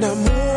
Now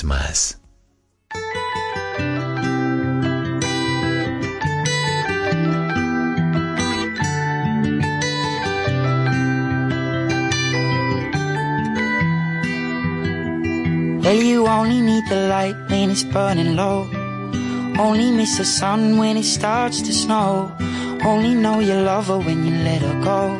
Quieres más. Well, you only need the light when it's burning low. Only miss the sun when it starts to snow. Only know you love her when you let her go.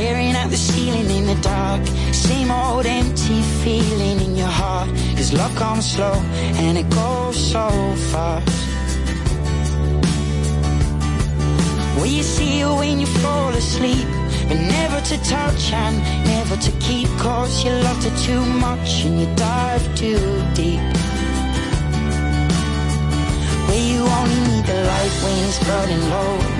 Staring at the ceiling in the dark. Same old empty feeling in your heart. Cause love comes slow and it goes so fast. Will you see her when you fall asleep? But never to touch and never to keep. Cause you loved her too much and you dive too deep. Where you only need the light when it's burning low.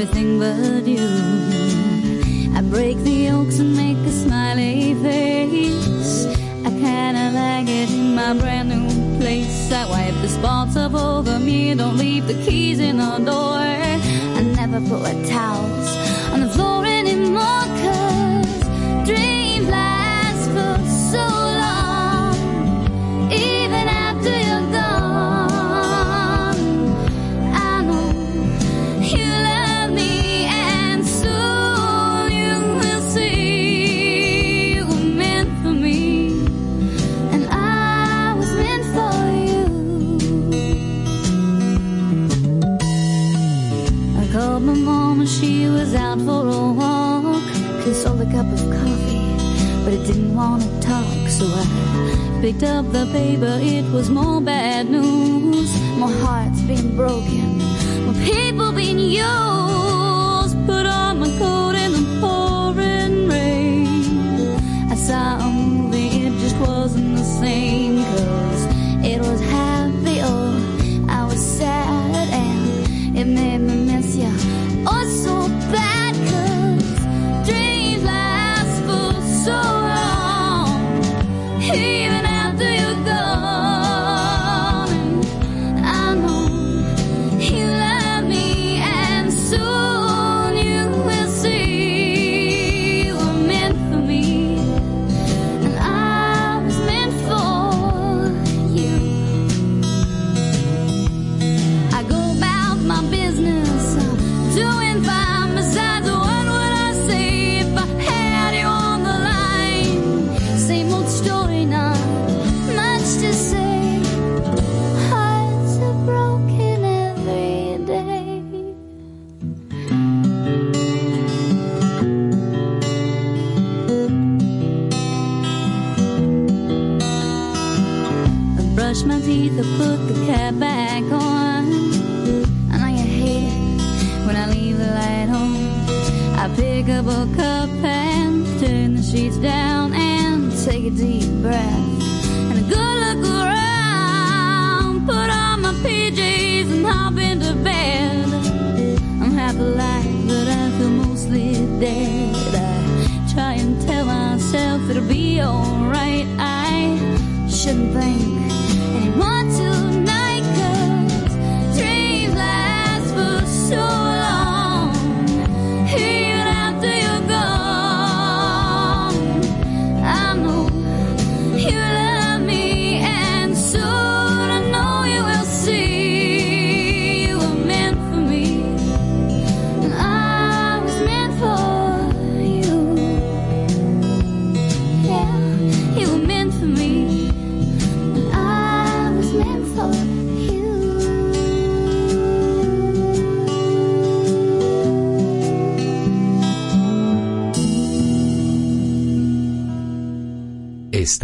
Everything but you.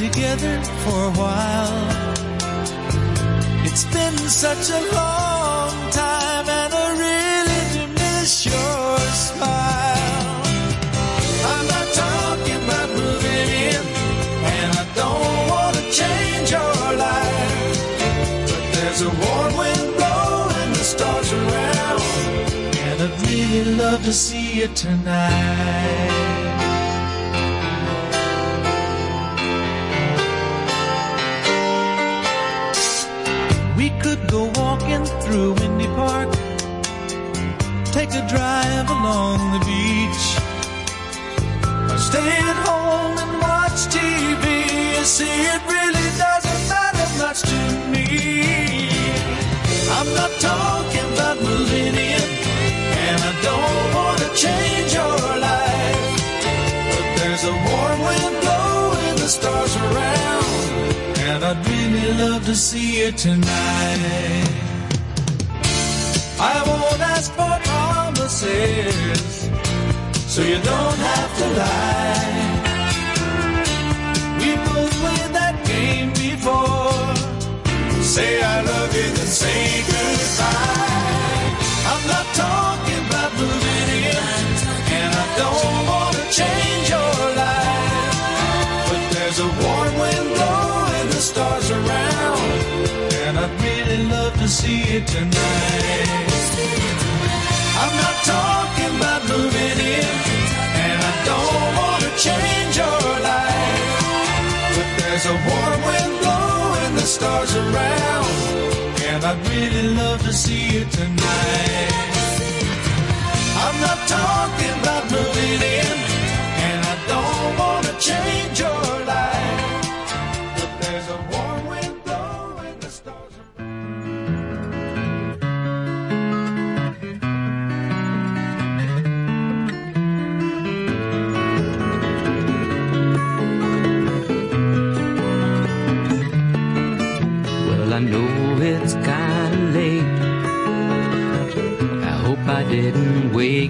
together for a while. It's been such a long time and I really do miss your smile. I'm not talking about moving in and I don't want to change your life. But there's a warm wind blowing the stars around and I'd really love to see you tonight. I'm not talking about moving in, and I don't want to change your life. But there's a warm wind blowing the stars around, and I'd really love to see you tonight. I'm not talking about moving in.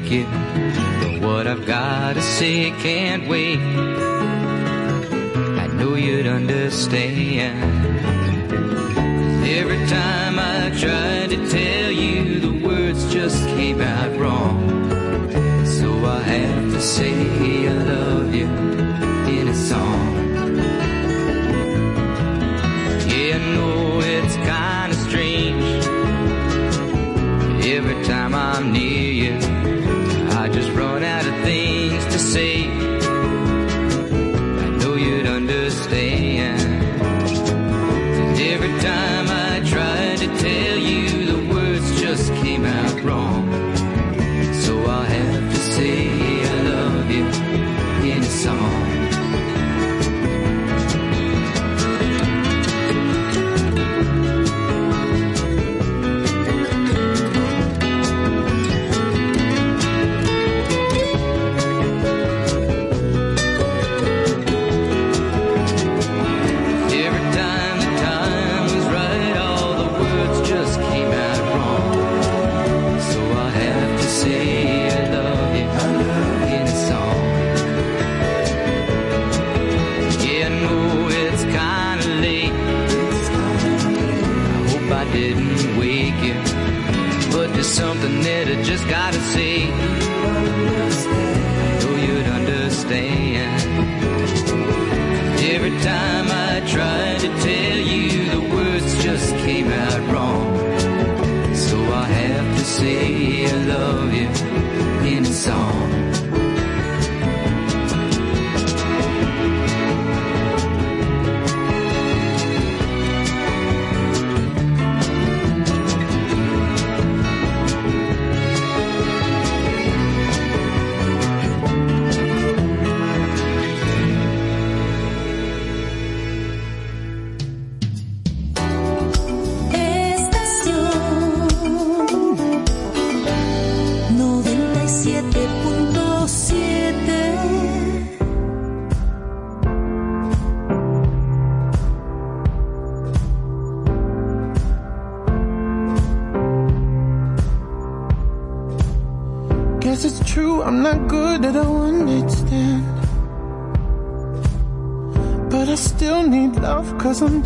it. But what I've got to say can't wait. I know you'd understand. Every time I tried to tell you, the words just came out wrong. So I have to say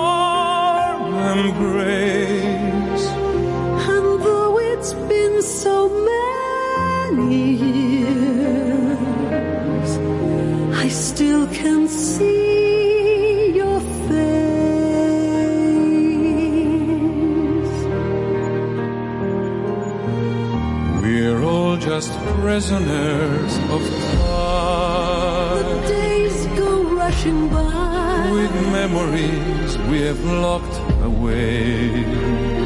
warm embrace. And though it's been so many years, I still can see your face. We're all just prisoners of time. The days go rushing by with memories we have locked away.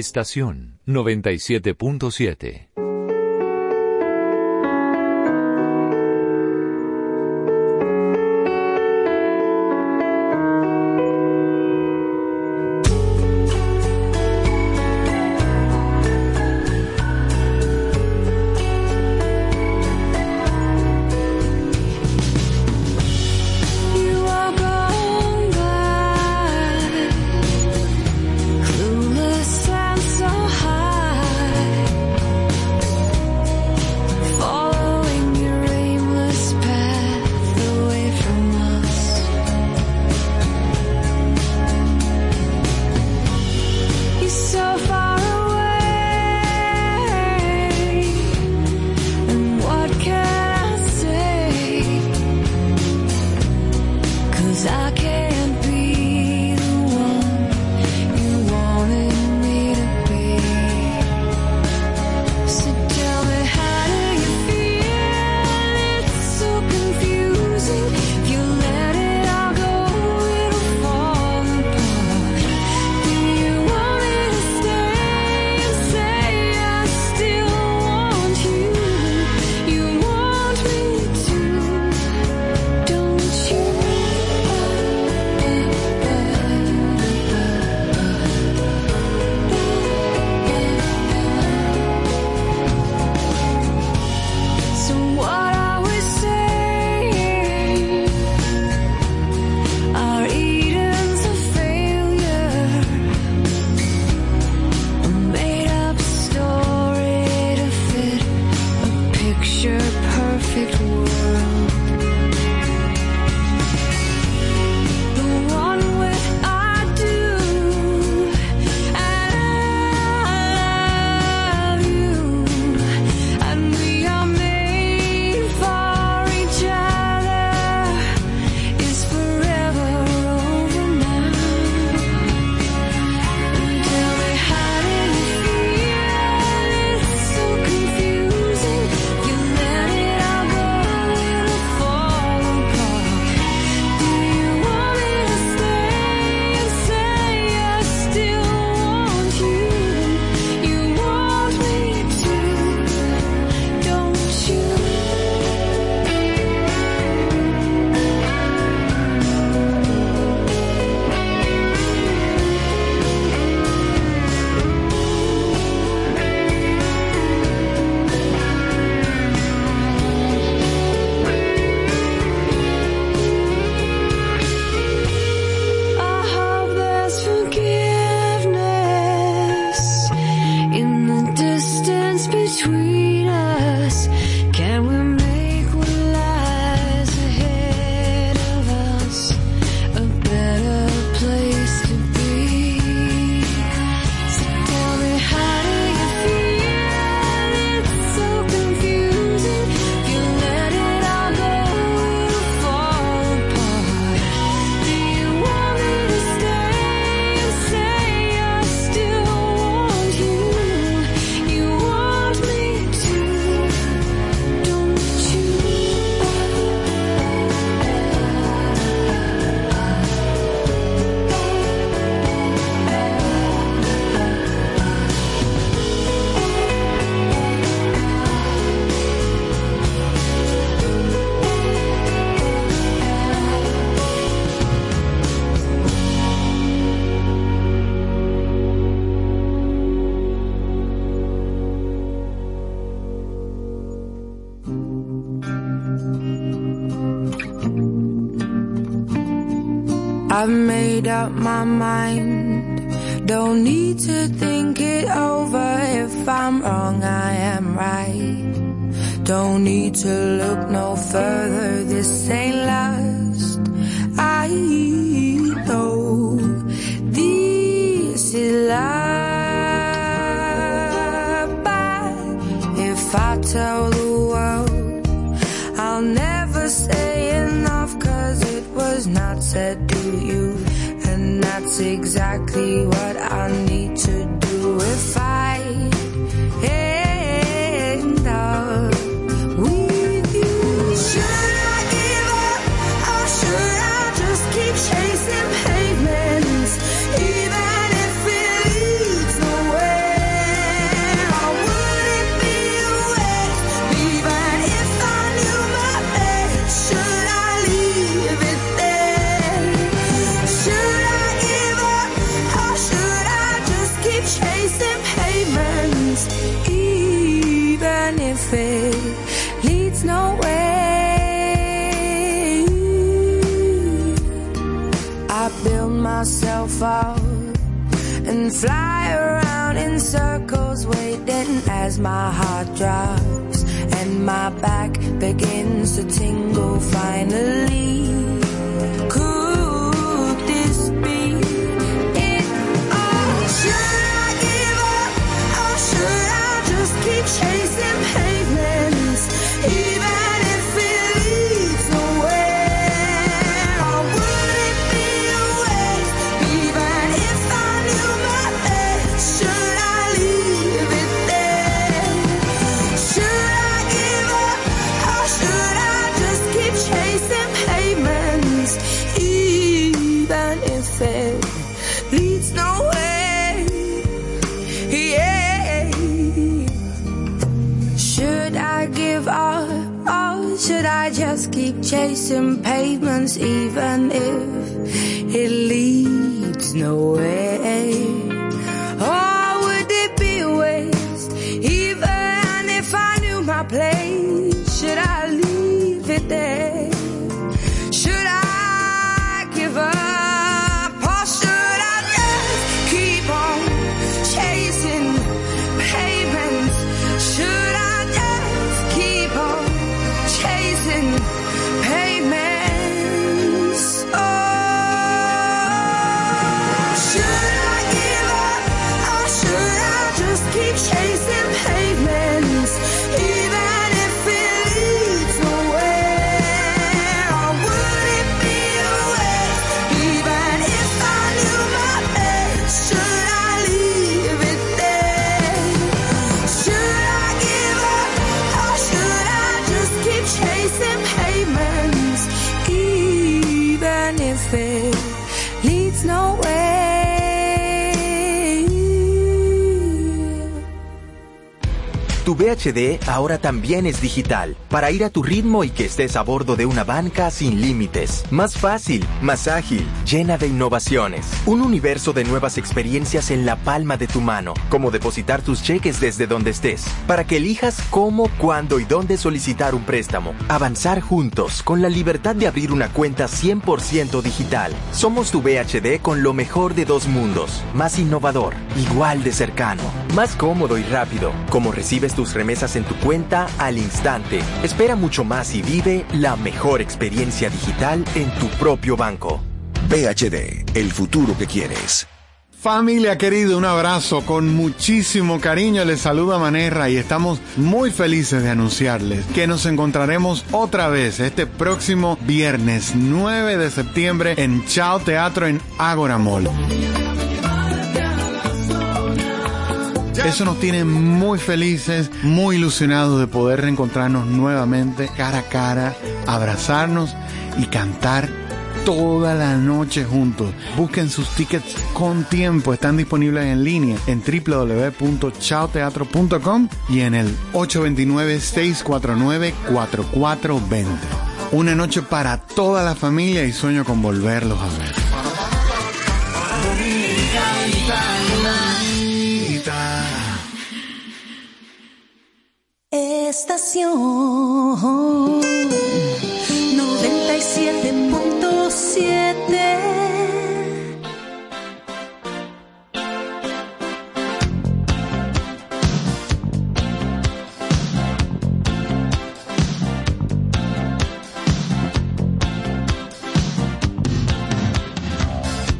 Estación 97.7. my mind. Don't need to think it over. If I'm wrong, I am right. Don't need to exactly VHD ahora también es digital, para ir a tu ritmo y que estés a bordo de una banca sin límites. Más fácil, más ágil, llena de innovaciones. Un universo de nuevas experiencias en la palma de tu mano, como depositar tus cheques desde donde estés, para que elijas cómo, cuándo y dónde solicitar un préstamo. Avanzar juntos, con la libertad de abrir una cuenta 100% digital. Somos tu VHD con lo mejor de dos mundos, más innovador, igual de cercano, más cómodo y rápido, como recibes tus remesas en tu cuenta al instante. Espera mucho más y vive la mejor experiencia digital en tu propio banco. VHD, el futuro que quieres. Familia querida, un abrazo con muchísimo cariño. Les saluda Manerra y estamos muy felices de anunciarles que nos encontraremos otra vez este próximo viernes 9 de septiembre en Chao Teatro en Ágora Mall. Eso nos tiene muy felices, muy ilusionados de poder reencontrarnos nuevamente cara a cara, abrazarnos y cantar toda la noche juntos. Busquen sus tickets con tiempo, están disponibles en línea en www.chaoteatro.com y en el 829-649-4420. Una noche para toda la familia y sueño con volverlos a ver. estación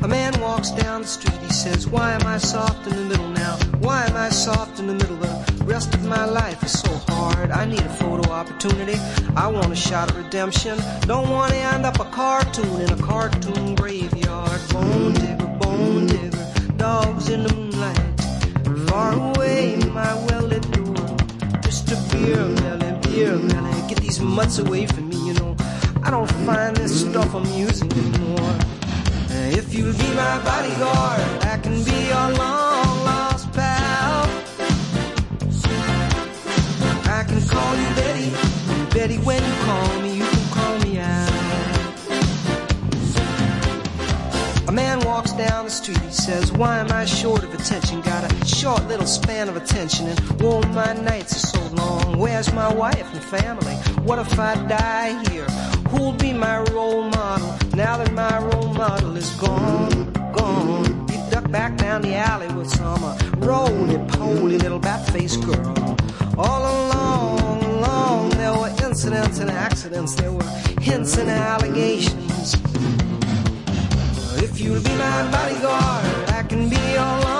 A man walks down the street, he says, Why am I soft in the middle? Why am I soft in the middle? of The rest of my life is so hard. I need a photo opportunity. I want a shot of redemption. Don't want to end up a cartoon in a cartoon graveyard. Bone digger, bone digger, dogs in the moonlight. Far away, my well-lit door. Just a beer melon, beer melon. Get these mutts away from me, you know. I don't find this stuff amusing anymore. If you'll be my bodyguard, I can be your long can call you Betty, Betty. When you call me, you can call me out. A man walks down the street, he says, Why am I short of attention? Got a short little span of attention, and oh, my nights are so long. Where's my wife and family? What if I die here? Who'll be my role model now that my role model is gone? Gone. He ducked back down the alley with some uh, roly-poly little bat-faced girl. All along, along, there were incidents and accidents, there were hints and allegations. If you'll be my bodyguard, I can be your long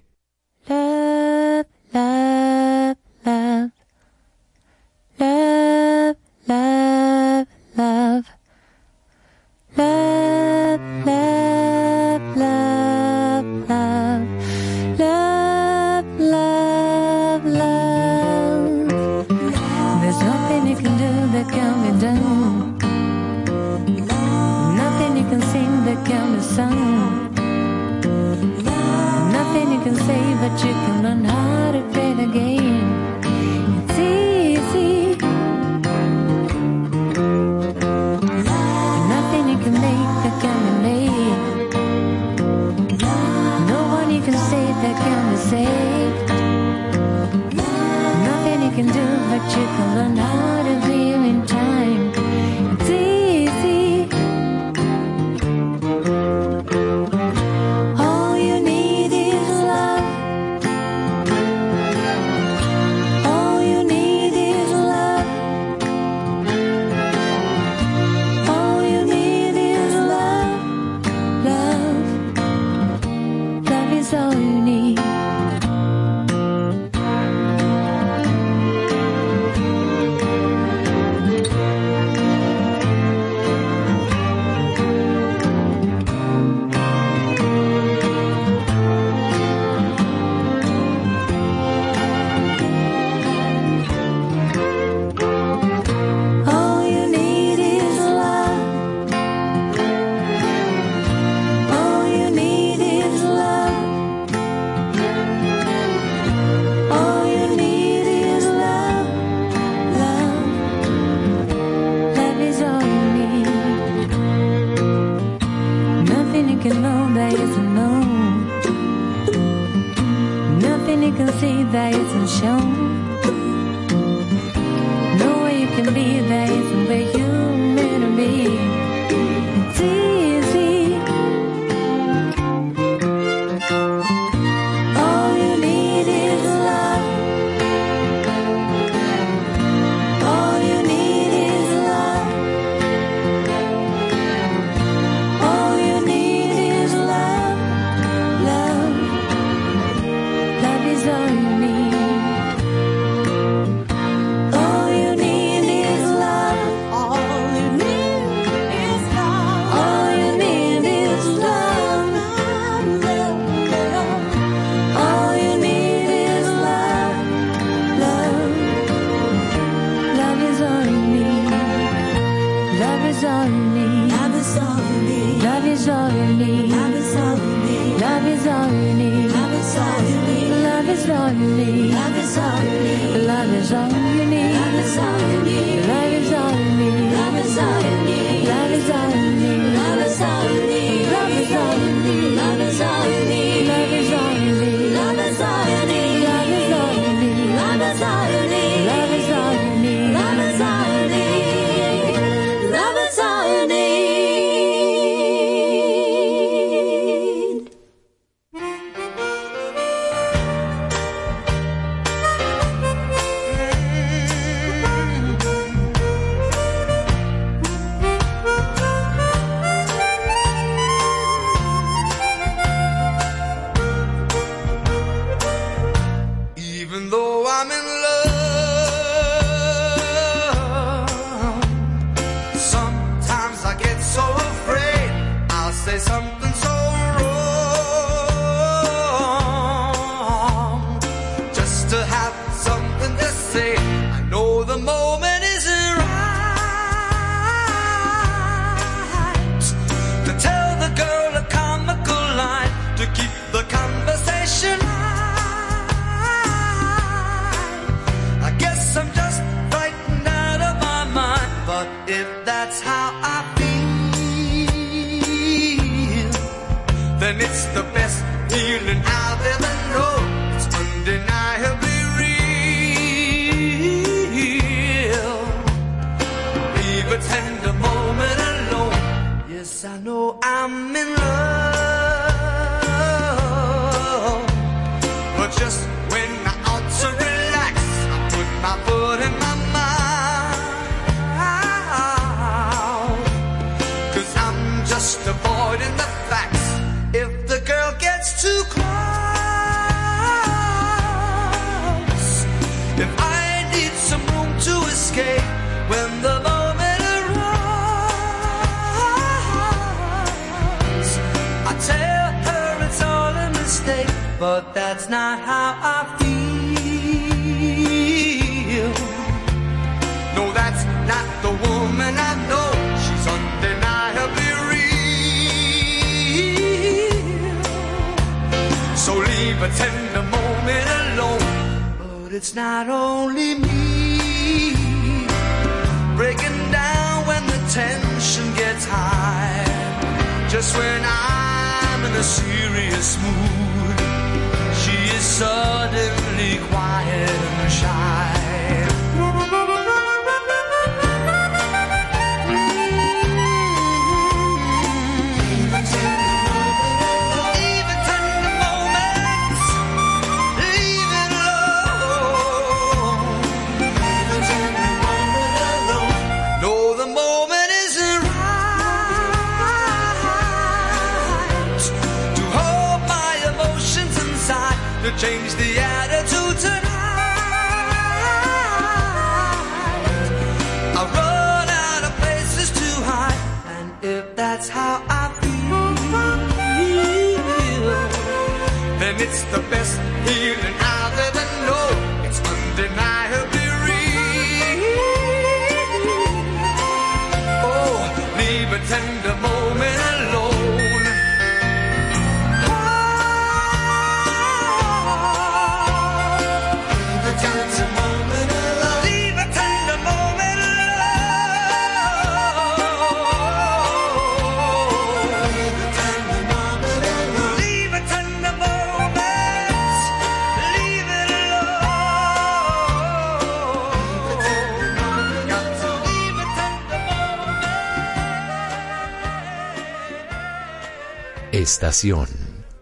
Estación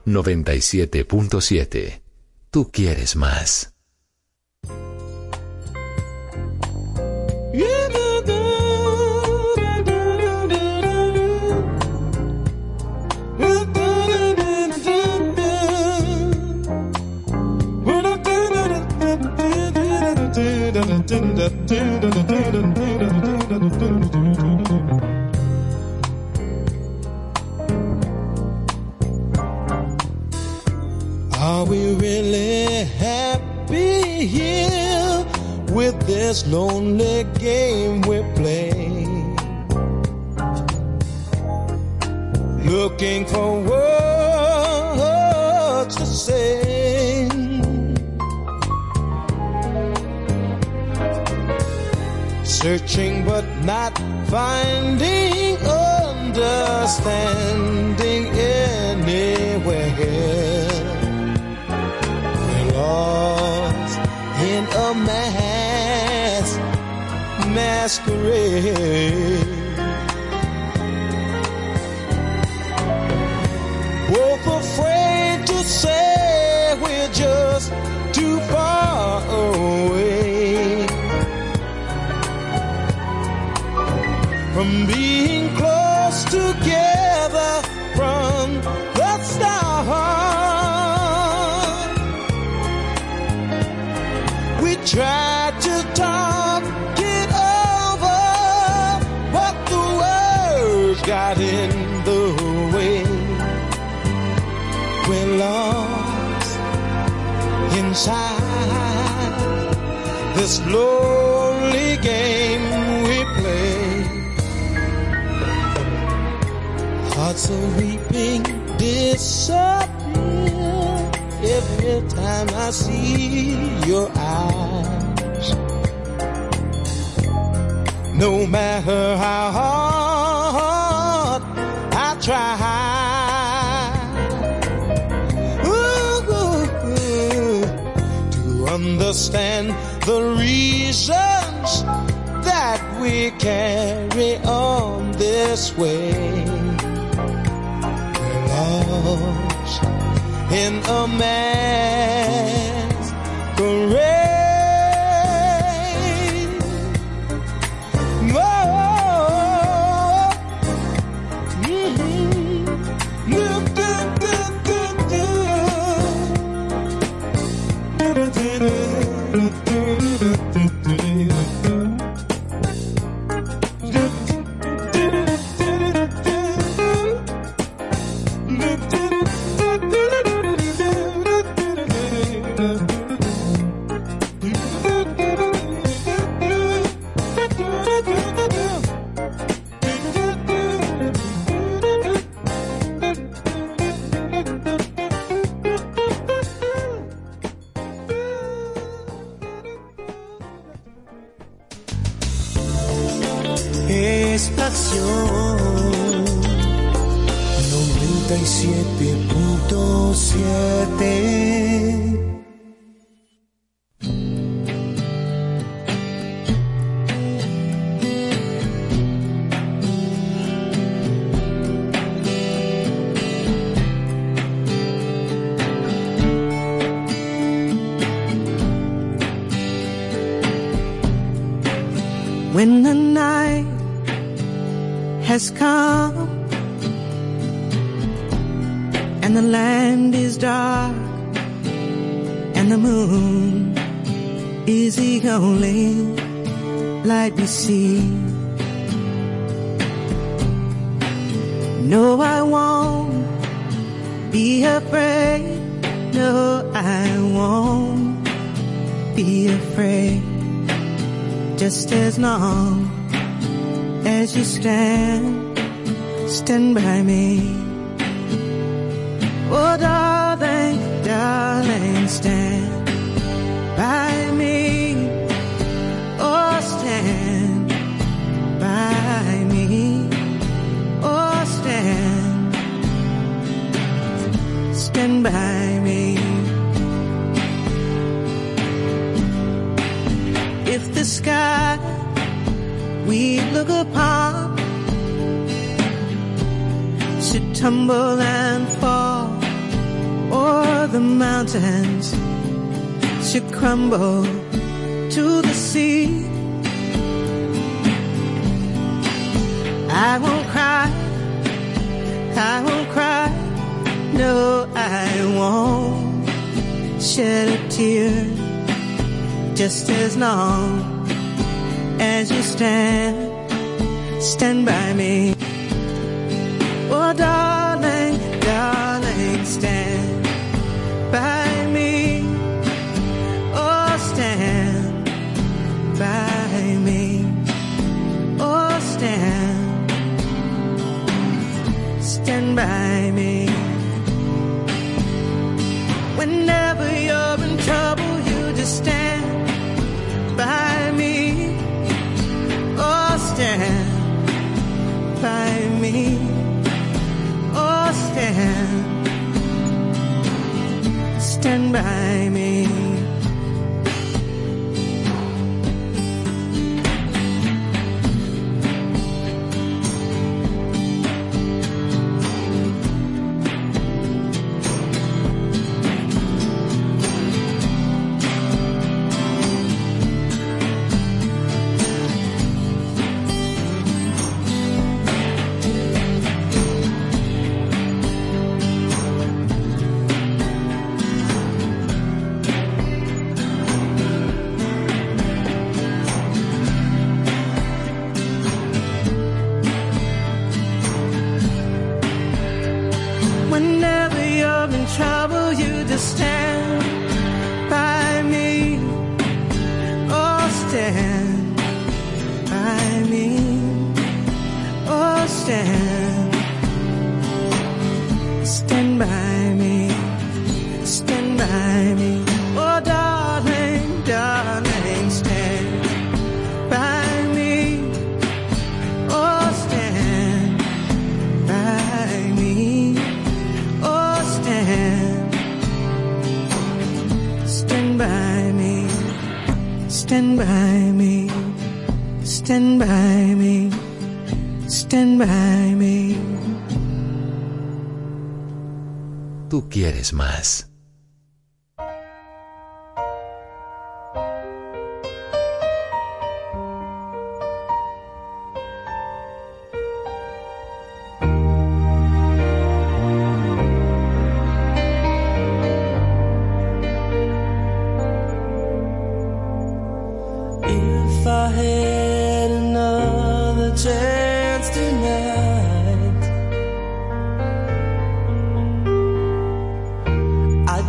97.7. Tú quieres más. The moon is the only light we see. No, I won't be afraid. No, I won't be afraid. Just as long as you stand, stand by me. Oh, darling, darling, stand stand by me. If the sky we look upon should tumble and fall, or the mountains should crumble to the sea. I won't cry, I won't cry, no, I won't shed a tear just as long as you stand, stand by me.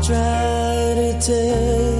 Try to tell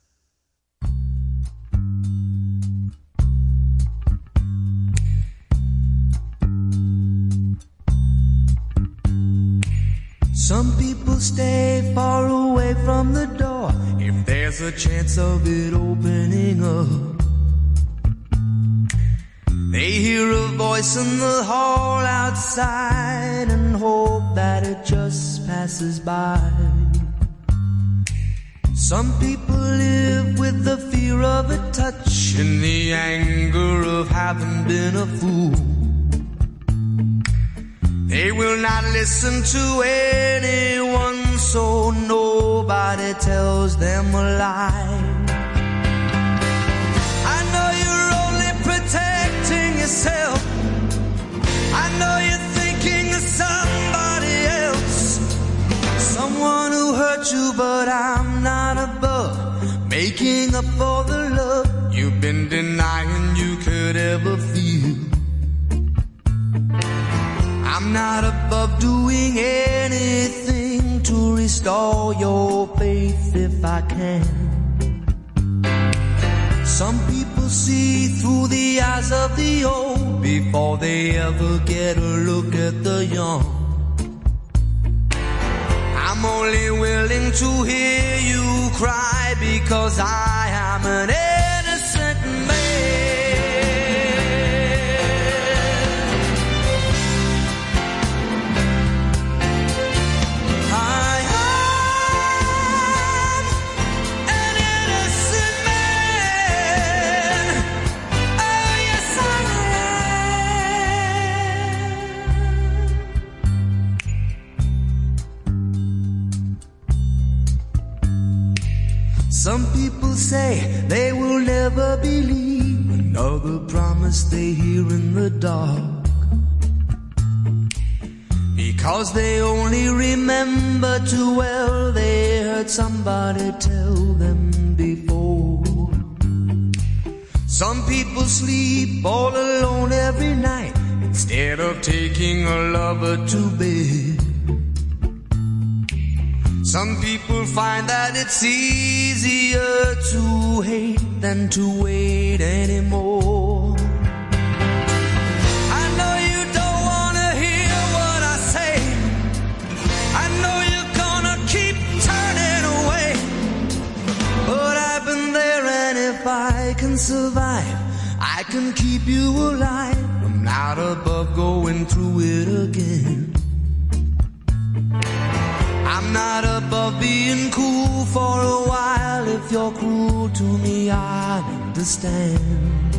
for a while. If you're cruel to me, I understand.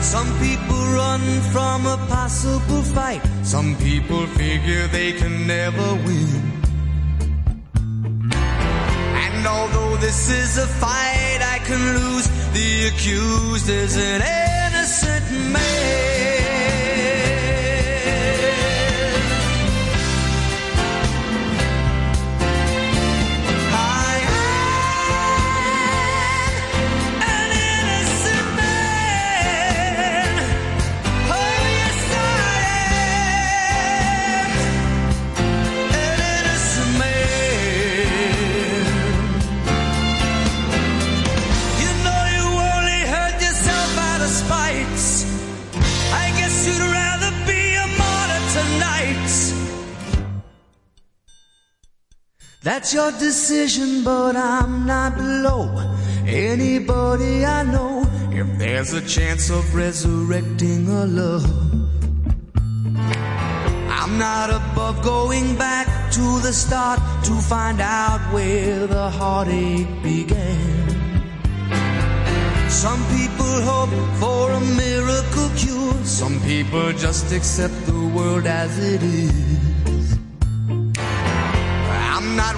Some people run from a possible fight. Some people figure they can never win. And although this is a fight I can lose, the accused is an innocent man. That's your decision, but I'm not below anybody I know. If there's a chance of resurrecting a love, I'm not above going back to the start to find out where the heartache began. Some people hope for a miracle cure, some people just accept the world as it is.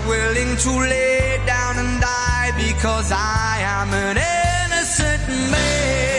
willing to lay down and die because I am an innocent man.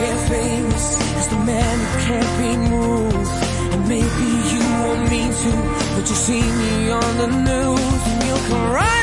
get famous as the man who can't be moved. And maybe you won't mean to, but you see me on the news and you'll come right.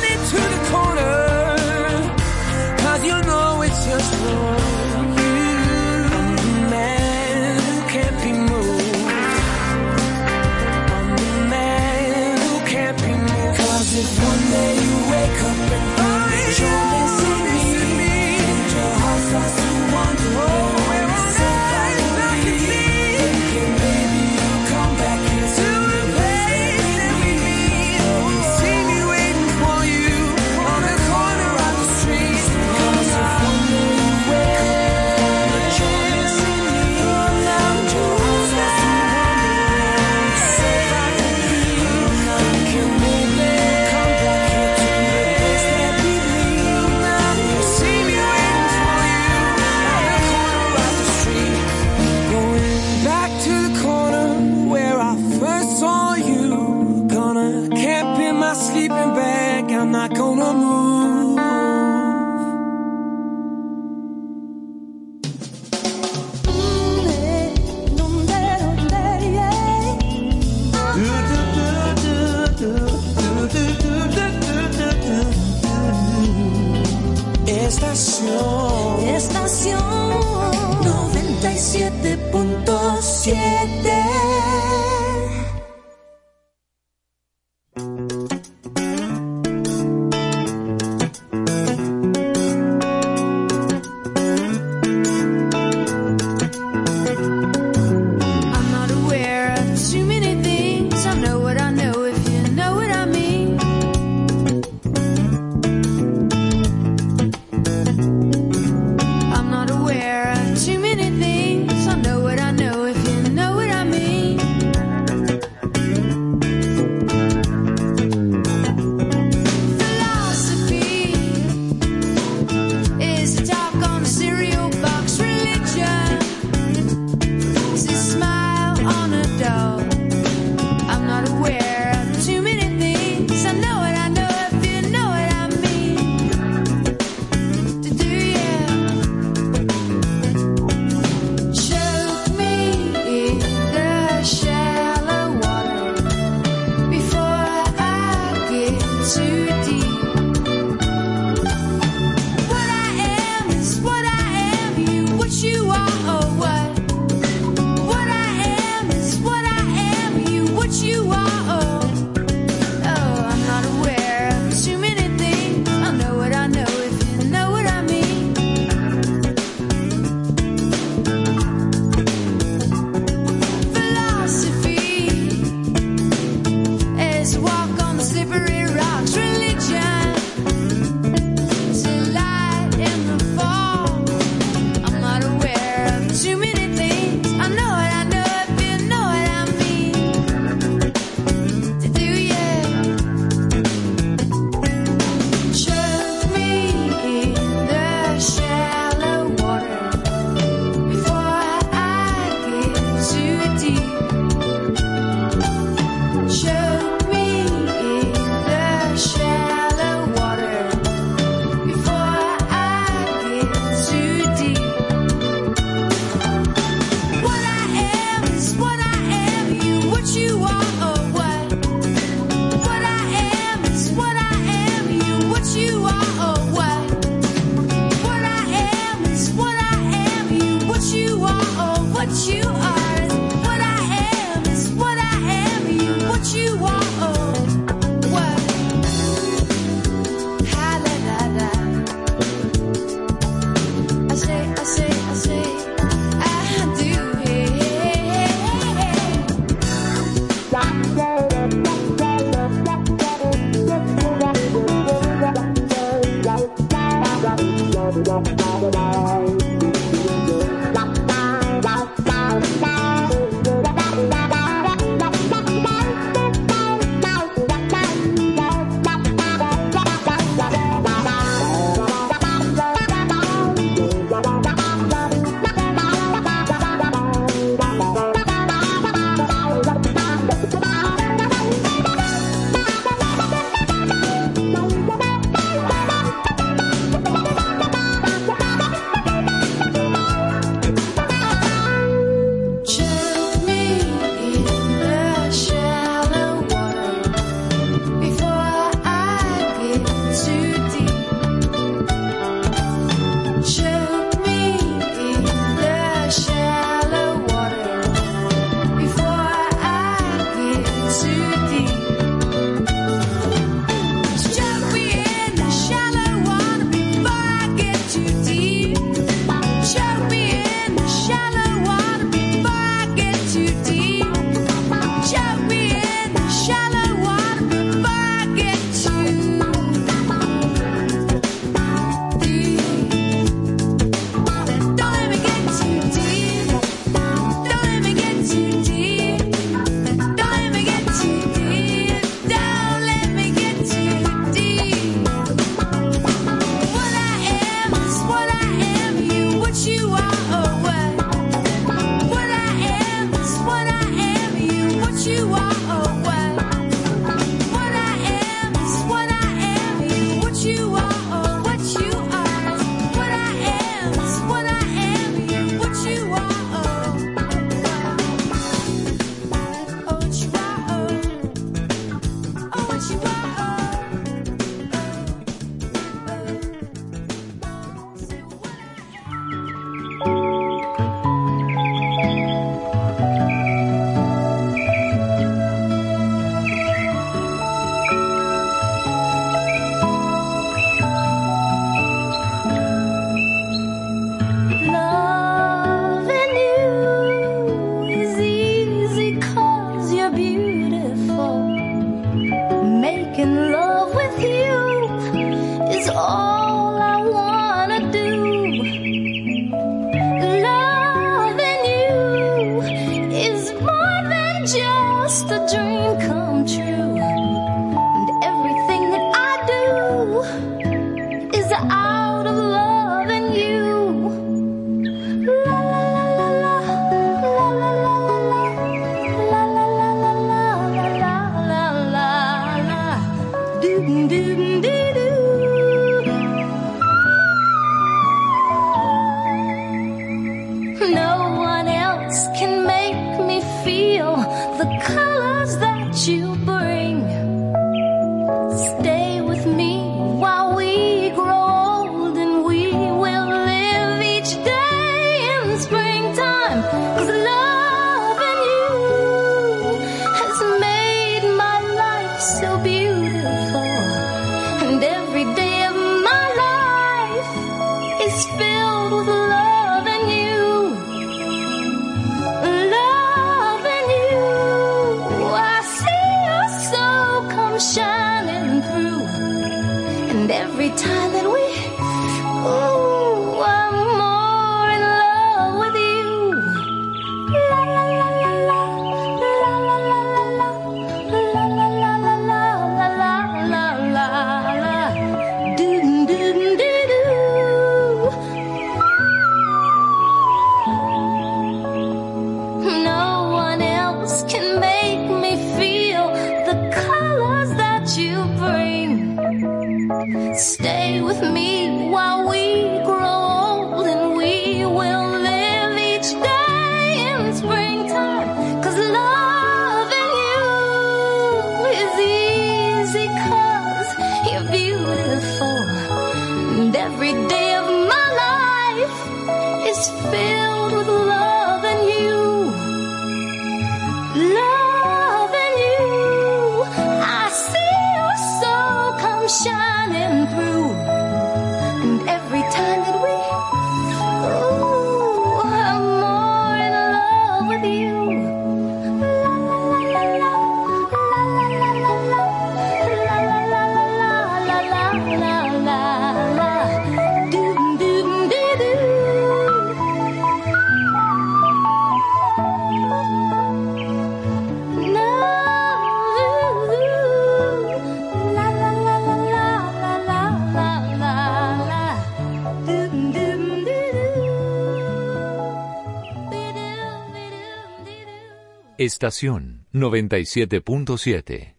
Estación 97.7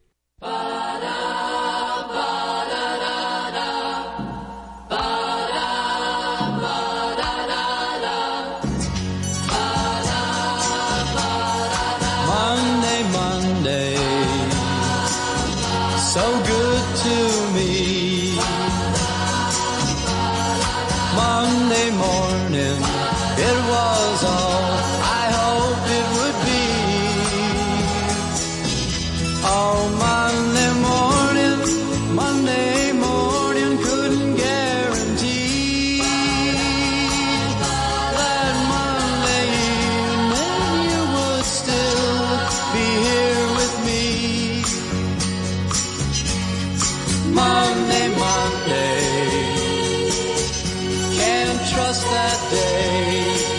trust that day.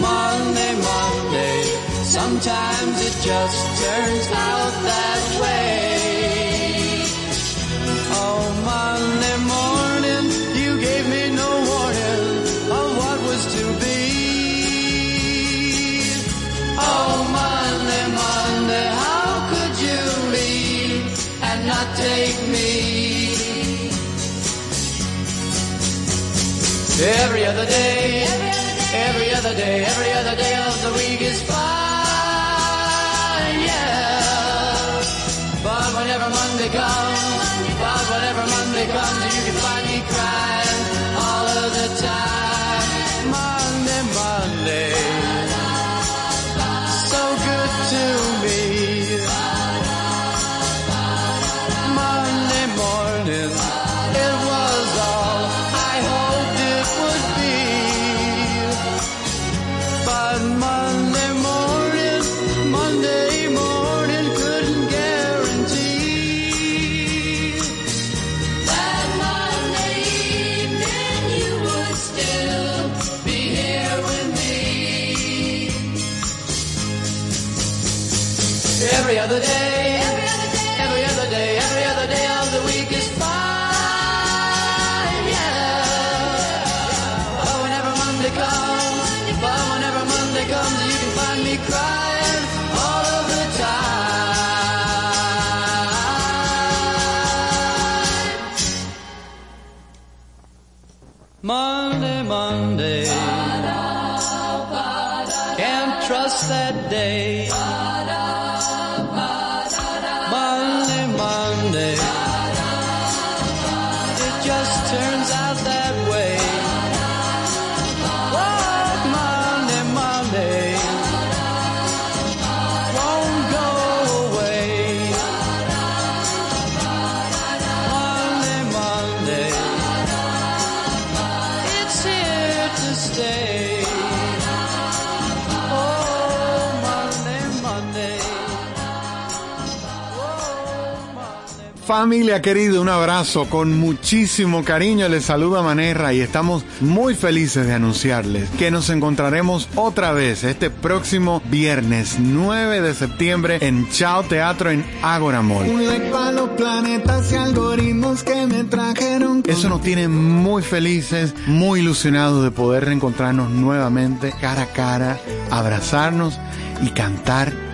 Monday, Monday, sometimes it just turns out that way. Every other day, every other day, every other day of the week is fine, yeah. But whenever Monday comes, but whenever Monday comes, Familia querida, un abrazo con muchísimo cariño. Les saluda Manerra y estamos muy felices de anunciarles que nos encontraremos otra vez este próximo viernes 9 de septiembre en Chao Teatro en Ágora Mall. Un like para los planetas y algoritmos que me trajeron. Eso nos tiene muy felices, muy ilusionados de poder reencontrarnos nuevamente cara a cara, abrazarnos y cantar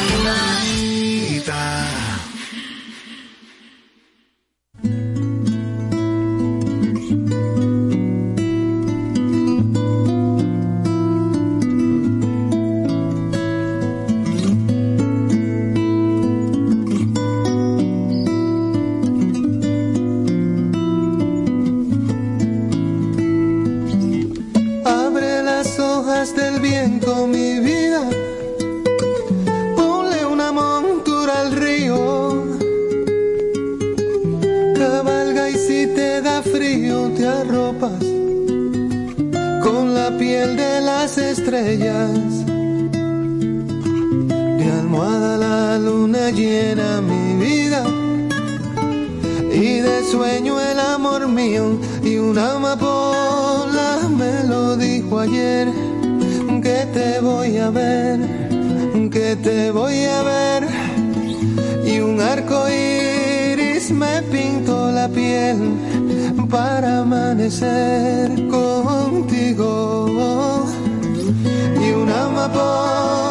De almohada la luna llena mi vida. Y de sueño el amor mío. Y una amapola me lo dijo ayer. Que te voy a ver, que te voy a ver. Y un arco iris me pintó la piel para amanecer contigo y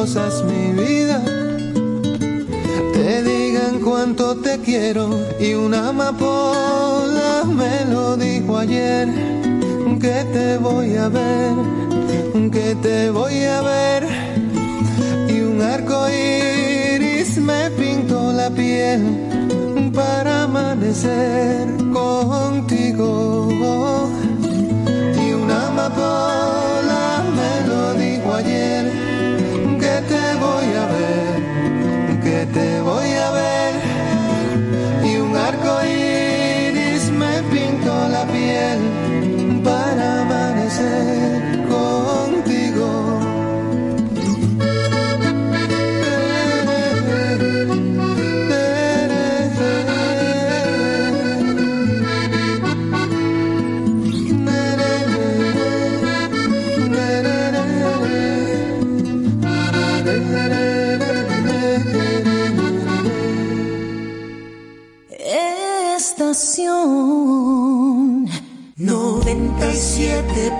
las rosas, mi vida, te digan cuánto te quiero y una amapola me lo dijo ayer. Que te voy a ver que te voy a ver. Y un arco iris me pintó la piel para amanecer contigo te voy siete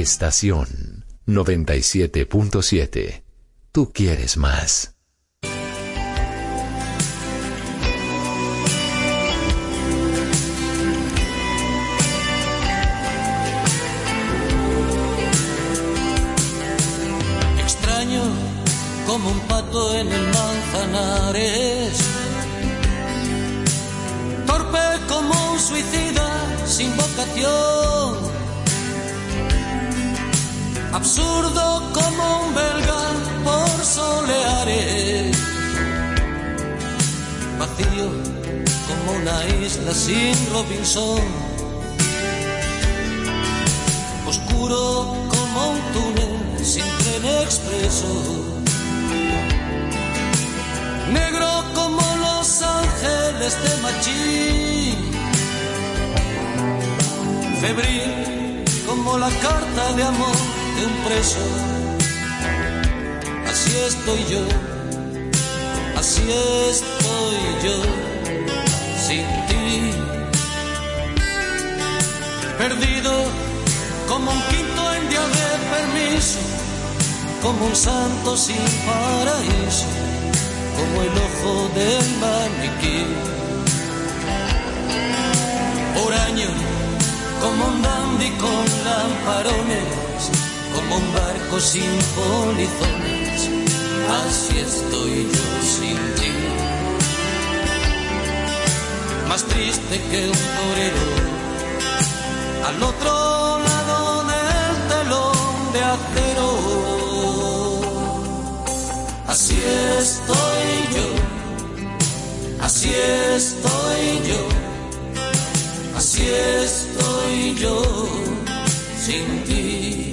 Estación 97.7. Tú quieres más. Extraño como un pato en el manzanares. Torpe como un suicida sin vocación. Absurdo como un belga por soleares. Vacío como una isla sin Robinson. Oscuro como un túnel sin tren expreso. Negro como los ángeles de Machín. Febril como la carta de amor de un preso. Así estoy yo, así estoy yo, sin ti. Perdido como un quinto en día de permiso, como un santo sin paraíso, como el ojo del maniquí. Por año, como un dandy con lamparones, como un barco sin polizones, así estoy yo sin ti. Más triste que un torero al otro lado del telón de acero. Así estoy yo, así estoy yo, así estoy yo sin ti.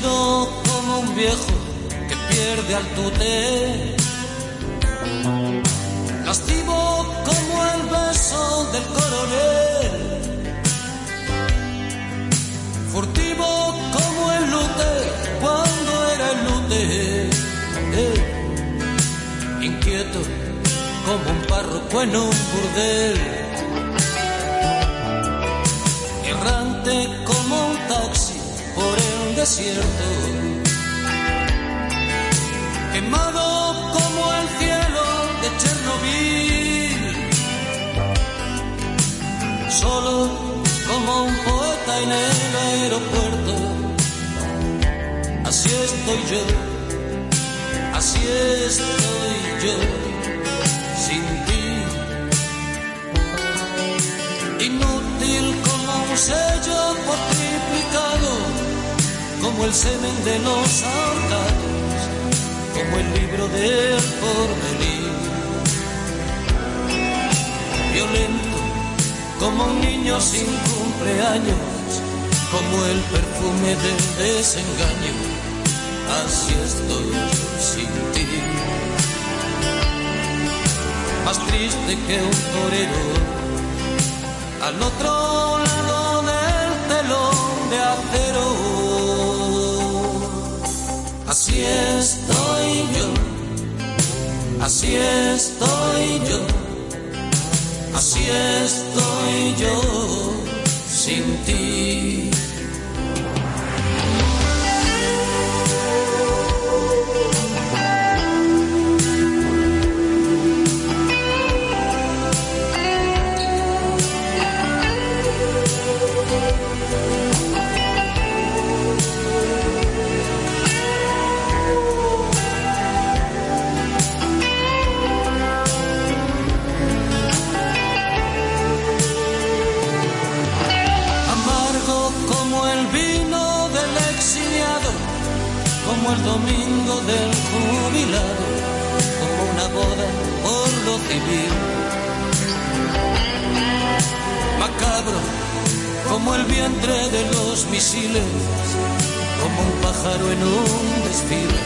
Como un viejo que pierde al tute. Lascivo como el beso del coronel. Furtivo como el lute cuando era el lute. Eh, Inquieto como un párroco en un burdel. Errante desierto. Quemado como el cielo de Chernobyl. Solo como un poeta en el aeropuerto. Así estoy yo, así estoy yo, sin ti. Inútil como un sello como el semen de los ahorcados, como el libro del porvenir. Violento como un niño sin cumpleaños, como el perfume del desengaño, así estoy sin ti. Más triste que un torero, al otro lado Así estoy yo, así estoy yo. Así estoy yo sin ti. Macabro como el vientre de los misiles, como un pájaro en un desfile.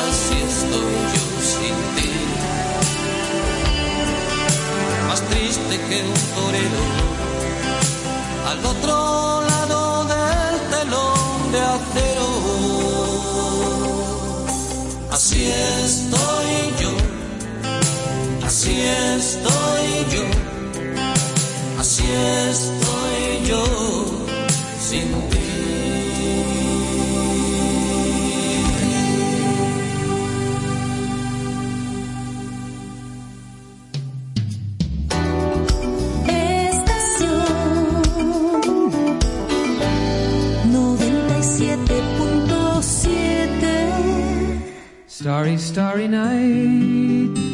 Así estoy yo sin ti. Más triste que un torero al otro lado del telón de acero. Así estoy así estoy yo, así estoy yo. Sin ti. Starry, starry night.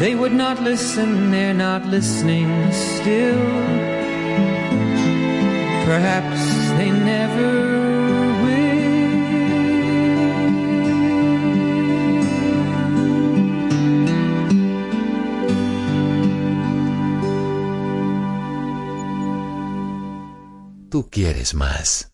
They would not listen, they're not listening still. Perhaps they never will. Tú quieres más.